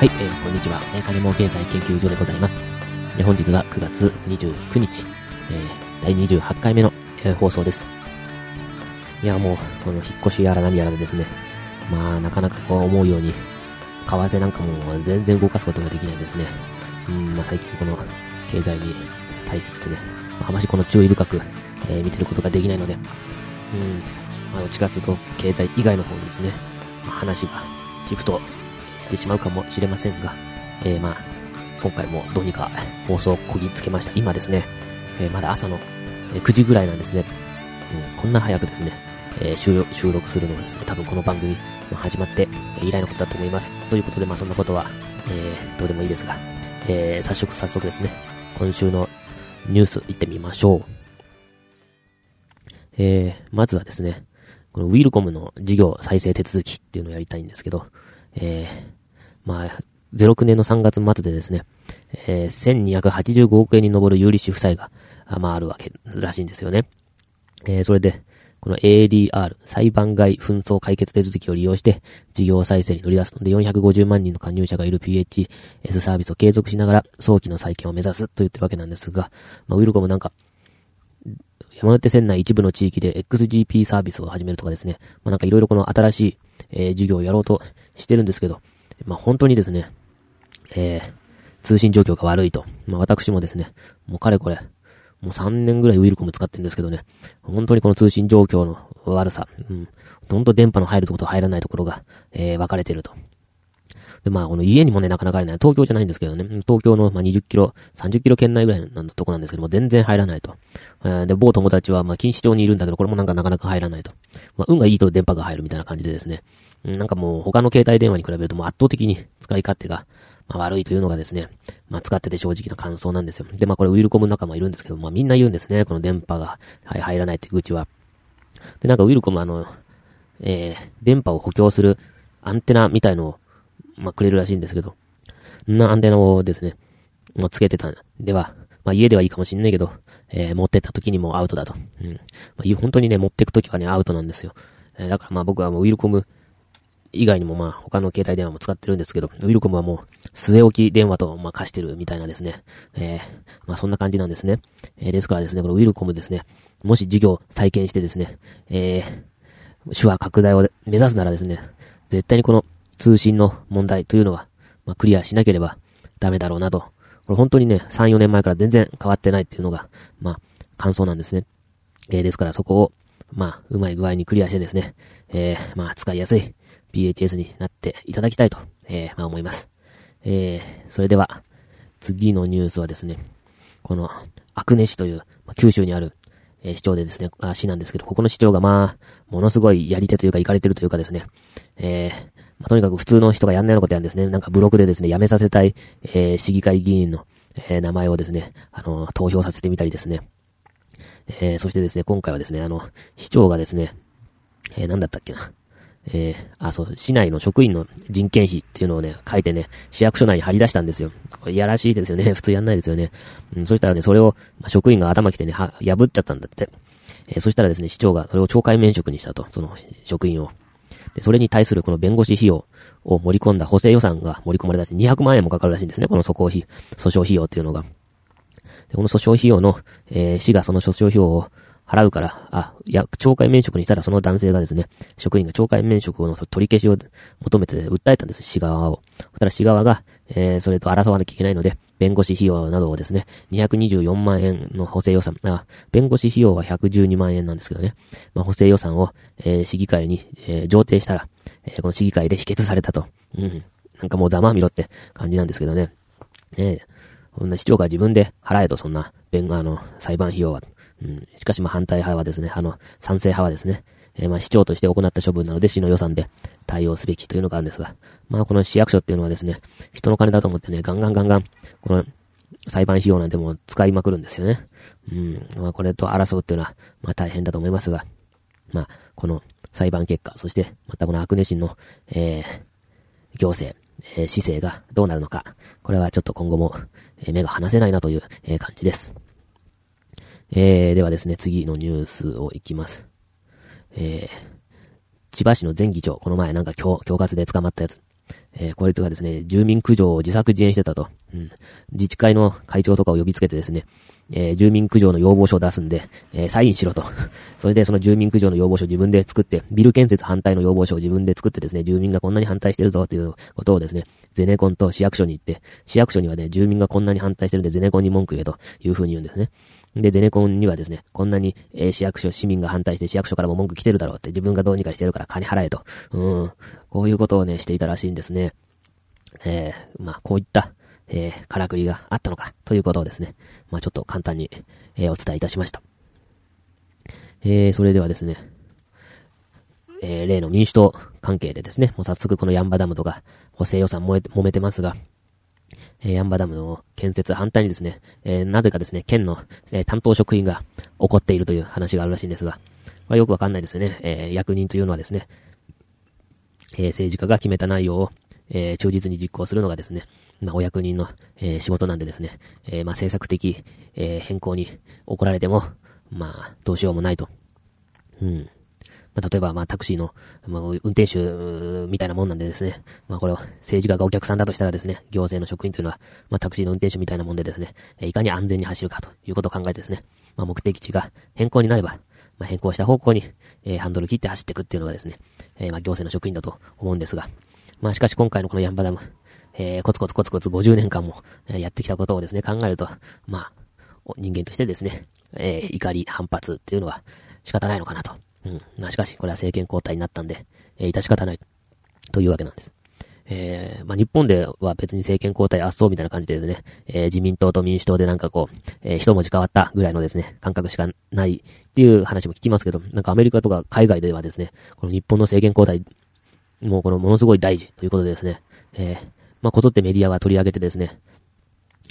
はい、えー、こんにちは。え、金儲経済研究所でございます。えー、本日は9月29日、えー、第28回目の、えー、放送です。いや、もう、この引っ越しやら何やらでですね、まあ、なかなかこう思うように、為替なんかも全然動かすことができないですね。うん、まあ最近この経済に対してですね、まあ、あましこの注意深く、えー、見てることができないので、うん、まあどっちかというと経済以外の方にですね、まあ、話がシフトしてしまうかもしれませんが、えー、まあ、今回もどうにか放送をこぎつけました。今ですね、えー、まだ朝の9時ぐらいなんですね。うん、こんな早くですね、えー、収録するのはですね、多分この番組始まって以来のことだと思います。ということで、まあそんなことは、えー、どうでもいいですが、えー、早速早速ですね、今週のニュース行ってみましょう。えー、まずはですね、このウィルコムの事業再生手続きっていうのをやりたいんですけど、えー、まあ、06年の3月末でですね、えー、1285億円に上る有利子負債が、まあ、あるわけらしいんですよね。えー、それで、この ADR、裁判外紛争解決手続きを利用して、事業再生に乗り出すので、450万人の加入者がいる PHS サービスを継続しながら、早期の再建を目指すと言ってるわけなんですが、まあ、ウィルコムなんか、山手線内一部の地域で XGP サービスを始めるとかですね、まあ、なんかいろいろこの新しい、えー、事業をやろうとしてるんですけど、まあ、本当にですね、えー、通信状況が悪いと。まあ、私もですね、もうかれこれ、もう3年ぐらいウィルコム使ってるんですけどね、本当にこの通信状況の悪さ、うん、ほんと電波の入るところと入らないところが、えー、分かれてると。で、まあ、この家にもね、なかなか入れない。東京じゃないんですけどね、東京の、まあ、20キロ、30キロ圏内ぐらいなんだとこなんですけども、全然入らないと。えー、で、某友達は、まあ、錦糸町にいるんだけど、これもなんかなかなか入らないと。まあ、運がいいと電波が入るみたいな感じでですね、なんかもう他の携帯電話に比べるともう圧倒的に使い勝手が、まあ、悪いというのがですね、まあ、使ってて正直な感想なんですよ。で、まあ、これウィルコム仲間いるんですけど、まあ、みんな言うんですね。この電波が、はい、入らないって愚痴は。で、なんかウィルコムあの、えー、電波を補強するアンテナみたいのを、まあ、くれるらしいんですけど、なアンテナをですね、もうつけてたんでは、まあ、家ではいいかもしんないけど、えー、持ってった時にもアウトだと。うん。まあ、本当にね、持ってく時はね、アウトなんですよ。えー、だからまあ僕はもうウィルコム以外にもまあ他の携帯電話も使ってるんですけど、ウィルコムはもう据え置き電話と化してるみたいなですね。えー、まあそんな感じなんですね。えー、ですからですね、このウィルコムですね、もし事業再建してですね、えー、シェア拡大を目指すならですね、絶対にこの通信の問題というのは、まあクリアしなければダメだろうなと。これ本当にね、3、4年前から全然変わってないっていうのが、まあ、感想なんですね。えー、ですからそこを、まあ、うまい具合にクリアしてですね、えー、まあ、使いやすい、PHS になっていただきたいと、えー、まあ思います。えー、それでは、次のニュースはですね、この、アクネ市という、まあ、九州にある、えー、市長でですね、あ、市なんですけど、ここの市長がまあ、ものすごいやり手というか、行かれてるというかですね、えー、まあ、とにかく普通の人がやんないようなことやるんですね。なんかブログでですね、辞めさせたい、えー、市議会議員の、えー、名前をですね、あの、投票させてみたりですね。えー、そしてですね、今回はですね、あの、市長がですね、えー、なんだったっけな。えー、あ、そう、市内の職員の人件費っていうのをね、書いてね、市役所内に貼り出したんですよ。これいやらしいですよね。普通やんないですよね。うん、そしたらね、それを、まあ、職員が頭きてね、は、破っちゃったんだって。えー、そしたらですね、市長がそれを懲戒免職にしたと、その職員を。それに対するこの弁護士費用を盛り込んだ補正予算が盛り込まれたし、200万円もかかるらしいんですね、この訴訟費、訴訟費用っていうのが。で、この訴訟費用の、えー、市がその訴訟費用を払うから、あ、いや、懲戒免職にしたらその男性がですね、職員が懲戒免職の取り消しを求めて訴えたんです、市側を。そしたら市側が、えー、それと争わなきゃいけないので、弁護士費用などをですね、224万円の補正予算、あ、弁護士費用は112万円なんですけどね、まあ、補正予算を、えー、市議会に、えー、上呈したら、えー、この市議会で否決されたと。うん。なんかもうざまみろって感じなんですけどね。ねえ。こんな市長が自分で払えと、そんな、弁護、あの、裁判費用は。うん。しかしまあ反対派はですね、あの、賛成派はですね、えー、まあ市長として行った処分なので市の予算で対応すべきというのがあるんですが、まあこの市役所っていうのはですね、人の金だと思ってね、ガンガンガンガン、この裁判費用なんてもう使いまくるんですよね。うん。まあこれと争うっていうのは、まあ大変だと思いますが、まあこの裁判結果、そしてまたこのアクネシンの、えー、行政、えー、姿勢がどうなるのか、これはちょっと今後も、え、目が離せないなという、え、感じです。えー、ではですね、次のニュースをいきます。えー、千葉市の前議長、この前なんか今日、恐喝で捕まったやつ。えー、こいつがですね、住民駆除を自作自演してたと。うん。自治会の会長とかを呼びつけてですね、えー、住民駆除の要望書を出すんで、えー、サインしろと。それでその住民駆除の要望書を自分で作って、ビル建設反対の要望書を自分で作ってですね、住民がこんなに反対してるぞということをですね、ゼネコンと市役所に行って、市役所にはね、住民がこんなに反対してるんでゼネコンに文句言えという風に言うんですね。で、ゼネコンにはですね、こんなに、えー、市役所、市民が反対して市役所からも文句来てるだろうって、自分がどうにかしてるから金払えと。うん。こういうことをね、していたらしいんですね。えー、まあ、こういった、えー、からくりがあったのか、ということをですね、まあ、ちょっと簡単に、えー、お伝えいたしました。えー、それではですね、えー、例の民主党関係でですね、もう早速このヤンバダムとか補正予算燃え揉めてますが、えー、ヤンバダムの建設反対にですね、えー、なぜかですね、県の、えー、担当職員が怒っているという話があるらしいんですが、これよくわかんないですよね。えー、役人というのはですね、えー、政治家が決めた内容を、えー、忠実に実行するのがですね、まあ、お役人の、えー、仕事なんでですね、えー、まあ、政策的、えー、変更に怒られても、まあ、どうしようもないと。うん。例えば、まあ、タクシーの、まあ、運転手みたいなもんなんでですね、まあ、これを政治家がお客さんだとしたらですね、行政の職員というのは、まあ、タクシーの運転手みたいなもんでですね、いかに安全に走るかということを考えてですね、まあ、目的地が変更になれば、まあ、変更した方向に、えー、ハンドル切って走っていくっていうのがですね、えー、まあ、行政の職員だと思うんですが、まあ、しかし今回のこのヤンバダム、えー、コツコツコツコツ50年間も、えやってきたことをですね、考えると、まあ、人間としてですね、えー、怒り、反発っていうのは仕方ないのかなと。うん。まあ、しかし、これは政権交代になったんで、えー、致し方ない。というわけなんです。えー、まあ、日本では別に政権交代あっそうみたいな感じでですね、えー、自民党と民主党でなんかこう、えー、一文字変わったぐらいのですね、感覚しかないっていう話も聞きますけど、なんかアメリカとか海外ではですね、この日本の政権交代、もうこのものすごい大事ということでですね、えー、まあ、こぞってメディアが取り上げてですね、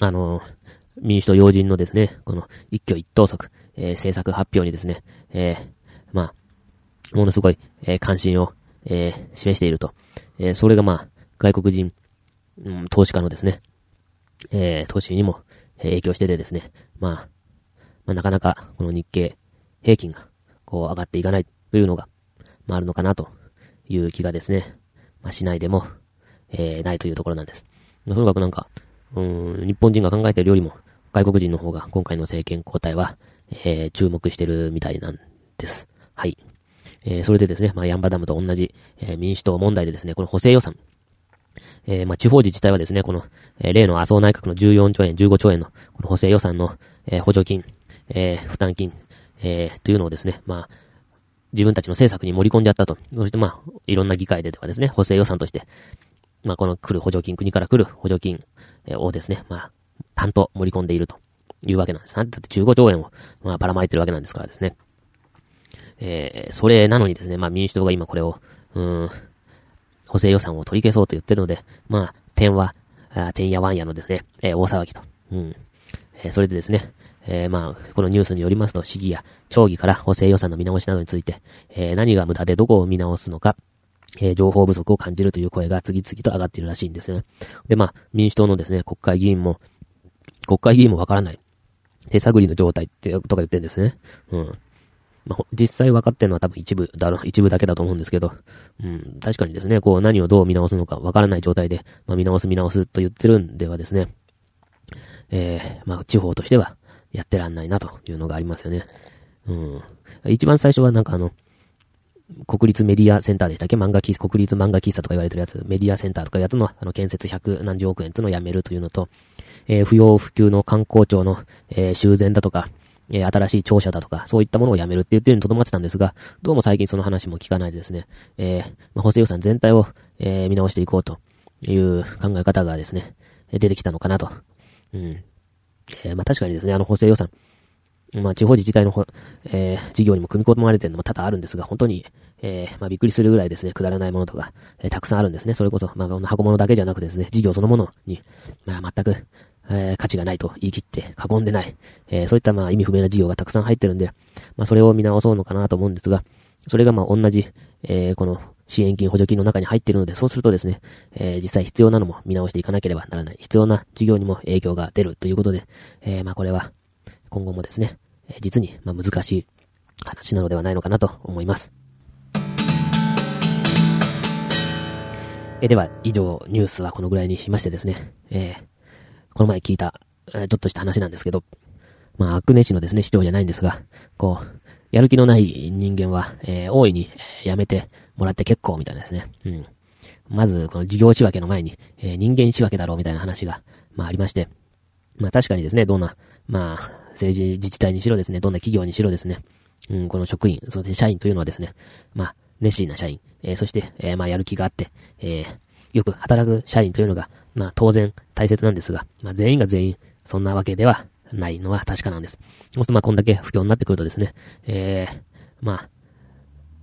あの、民主党要人のですね、この一挙一投足、えー、政策発表にですね、えー、まあ、ものすごい、えー、関心を、えー、示していると。えー、それがまあ、外国人、うん、投資家のですね、え、投資にも影響しててですね、まあ、まあ、なかなかこの日経平均がこう上がっていかないというのが、まああるのかなという気がですね、まあしないでも、え、ないというところなんです。とにかくなんか、うん、日本人が考えているよりも、外国人の方が今回の政権交代は、え、注目してるみたいなんです。はい。えー、それでですね、まあ、ヤンバダムと同じ、えー、民主党問題でですね、この補正予算。えー、まあ、地方自治体はですね、この、えー、例の麻生内閣の14兆円、15兆円の、この補正予算の、えー、補助金、えー、負担金、えー、というのをですね、まあ、自分たちの政策に盛り込んじゃったと。そしてまあ、いろんな議会ではですね、補正予算として、まあ、この来る補助金、国から来る補助金をですね、まあ、担当盛り込んでいるというわけなんです。なんてだって15兆円を、まあ、ばらまいてるわけなんですからですね。えー、それなのにですね、まあ民主党が今これを、うん、補正予算を取り消そうと言ってるので、まあ、点は、あ点やワンやのですね、えー、大騒ぎと。うん。えー、それでですね、えー、まあ、このニュースによりますと、市議や町議から補正予算の見直しなどについて、えー、何が無駄でどこを見直すのか、えー、情報不足を感じるという声が次々と上がっているらしいんですよね。で、まあ、民主党のですね、国会議員も、国会議員もわからない。手探りの状態ってとか言ってるんですね。うん。まあ、実際分かってるのは多分一部だろ、一部だけだと思うんですけど、うん、確かにですね、こう何をどう見直すのか分からない状態で、まあ、見直す見直すと言ってるんではですね、えー、まあ、地方としてはやってらんないなというのがありますよね。うん。一番最初はなんかあの、国立メディアセンターでしたっけ？漫画喫茶国立漫画喫茶とか言われてるやつ、メディアセンターとかやつの、あの、建設百何十億円っていうのをやめるというのと、えー、不要不急の観光庁の、えー、修繕だとか、えー、新しい庁舎だとか、そういったものをやめるって言ってるにとどまってたんですが、どうも最近その話も聞かないでですね、えー、まあ、補正予算全体を、えー、見直していこうという考え方がですね、出てきたのかなと。うん。え、まあ、確かにですね、あの補正予算、まあ、地方自治体のほ、えー、事業にも組み込まれてるのも多々あるんですが、本当に、えー、まあ、びっくりするぐらいですね、くだらないものとか、えー、たくさんあるんですね。それこそ、まあ、箱物だけじゃなくですね、事業そのものに、まあ、全く、えー、価値がないと言い切って囲んでない、えー、そういったまあ意味不明な事業がたくさん入ってるんで、まあそれを見直そうのかなと思うんですが、それがまあ同じ、えー、この支援金、補助金の中に入ってるので、そうするとですね、えー、実際必要なのも見直していかなければならない。必要な事業にも影響が出るということで、えー、まあこれは今後もですね、実にまあ難しい話なのではないのかなと思います。えでは、以上、ニュースはこのぐらいにしましてですね、えー、この前聞いた、え、ちょっとした話なんですけど、まあ、アクネ氏のですね、市長じゃないんですが、こう、やる気のない人間は、えー、大いに、えー、やめてもらって結構みたいなですね。うん。まず、この事業仕分けの前に、えー、人間仕分けだろうみたいな話が、まあありまして。まあ確かにですね、どんな、まあ、政治自治体にしろですね、どんな企業にしろですね、うん、この職員、そして社員というのはですね、まあ、熱心な社員、えー、そして、えー、まあやる気があって、えー、よく働く社員というのが、まあ当然大切なんですが、まあ全員が全員、そんなわけではないのは確かなんです。そうするとまあこんだけ不況になってくるとですね、えー、まあ、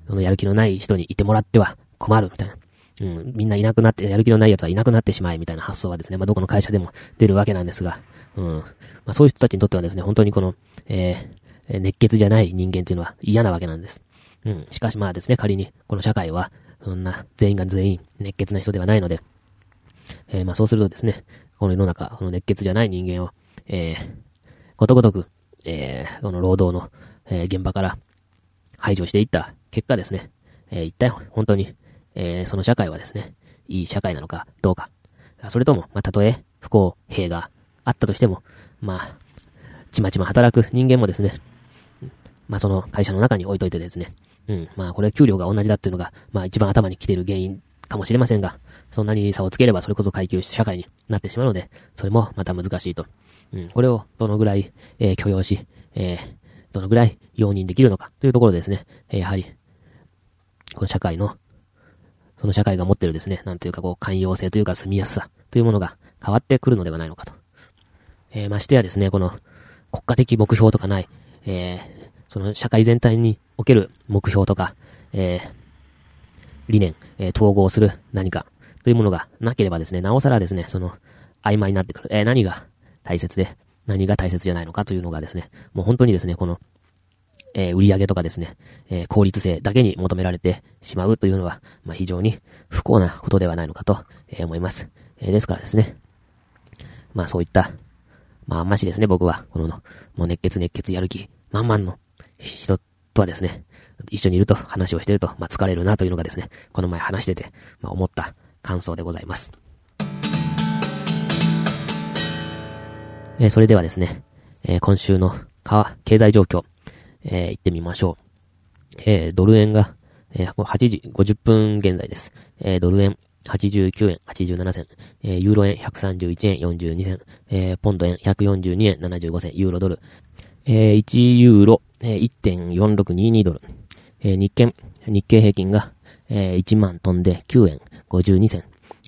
そのやる気のない人にいてもらっては困るみたいな。うん、みんないなくなって、やる気のない奴はいなくなってしまえみたいな発想はですね、まあどこの会社でも出るわけなんですが、うん、まあそういう人たちにとってはですね、本当にこの、えー、熱血じゃない人間っていうのは嫌なわけなんです。うん、しかしまあですね、仮にこの社会は、そんな全員が全員熱血な人ではないので、えー、まあそうするとですね、この世の中、この熱血じゃない人間を、えー、ことごとく、えー、この労働の、えー、現場から排除していった結果ですね、えー、一体本当に、えー、その社会はですね、いい社会なのかどうか。それとも、まあ、たとえ不公平があったとしても、まあ、ちまちま働く人間もですね、まあ、その会社の中に置いといてですね、うん、まあ、これは給料が同じだっていうのが、まあ、一番頭に来ている原因かもしれませんが、そんなに差をつければそれこそ階級社会になってしまうので、それもまた難しいと。うん、これをどのぐらい、えー、許容し、えー、どのぐらい容認できるのかというところですね、えー、やはり、この社会の、その社会が持ってるですね、なんていうかこう、寛容性というか住みやすさというものが変わってくるのではないのかと。え、ましてやですね、この国家的目標とかない、え、その社会全体における目標とか、えー、理念、えー、統合する何かというものがなければですね、なおさらですね、その曖昧になってくる。えー、何が大切で、何が大切じゃないのかというのがですね、もう本当にですね、この、えー、売上とかですね、えー、効率性だけに求められてしまうというのは、まあ、非常に不幸なことではないのかと、え、思います。えですからですね、まあそういった、まああんましですね、僕は、この、もう熱血熱血やる気、満々の人とはですね、一緒にいると話をしてると、まあ疲れるなというのがですね、この前話してて、まあ思った感想でございます。えー、それではですね、えー、今週の経済状況、えー、行ってみましょう。えー、ドル円が、えー、8時50分現在です。えー、ドル円89円87銭、えー、ユーロ円131円42銭、えー、ポンド円142円75銭、ユーロドル、えー、1ユーロ、えー、1.4622ドル、え、日経、日経平均が、え、1万飛んで9円52銭、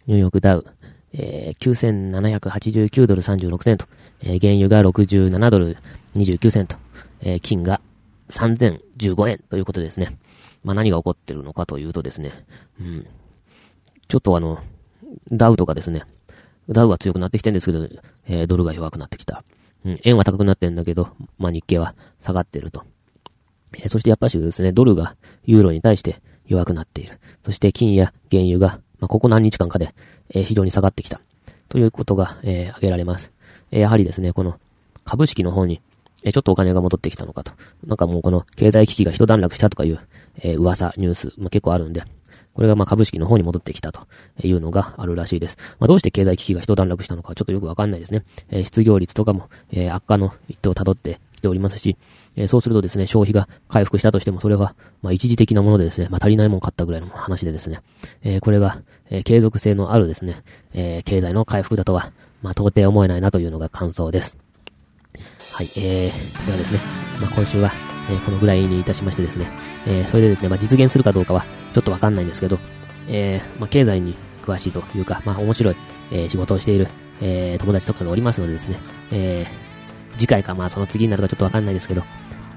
ニューヨークダウ、えー、9789ドル36セント、えー、原油が67ドル29セント、えー、金が3015円ということですね。まあ、何が起こってるのかというとですね、うん。ちょっとあの、ダウとかですね、ダウは強くなってきてるんですけど、えー、ドルが弱くなってきた。うん、円は高くなってんだけど、まあ、日経は下がってると。え、そしてやっぱしですね、ドルがユーロに対して弱くなっている。そして金や原油が、まあ、ここ何日間かで、え、非常に下がってきた。ということが、え、挙げられます。え、やはりですね、この株式の方に、え、ちょっとお金が戻ってきたのかと。なんかもうこの経済危機が一段落したとかいう、え、噂、ニュース、まあ、結構あるんで、これがまあ株式の方に戻ってきたというのがあるらしいです。まあ、どうして経済危機が一段落したのかちょっとよくわかんないですね。えー、失業率とかも、えー、悪化の一途を辿ってきておりますし、えー、そうするとですね、消費が回復したとしても、それは、まあ、一時的なものでですね、まあ、足りないもん買ったぐらいの話でですね、えー、これが、えー、継続性のあるですね、えー、経済の回復だとは、まあ、到底思えないなというのが感想です。はい、えー、ではですね、まあ、今週は、えー、このぐらいにいたしましてですね、えー、それでですね、まあ、実現するかどうかは、ちょっとわかんないんですけど、えー、まあ、経済に詳しいというか、まあ、面白い、えー、仕事をしている、えー、友達とかがおりますのでですね、えー、次回か、まあ、その次になるかちょっとわかんないですけど、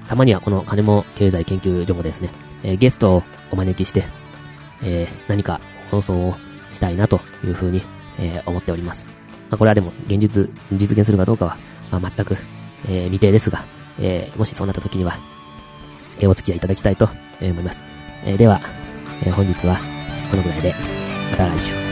たまにはこの金も経済研究所もですね、えー、ゲストをお招きして、えー、何か放送をしたいなというふうに、えー、思っております。まあ、これはでも現実、実現するかどうかは、まあ、全く、え、未定ですが、えー、もしそうなった時には、え、お付き合いいただきたいと思います。え、では、え、本日はこのぐらいで、また来週。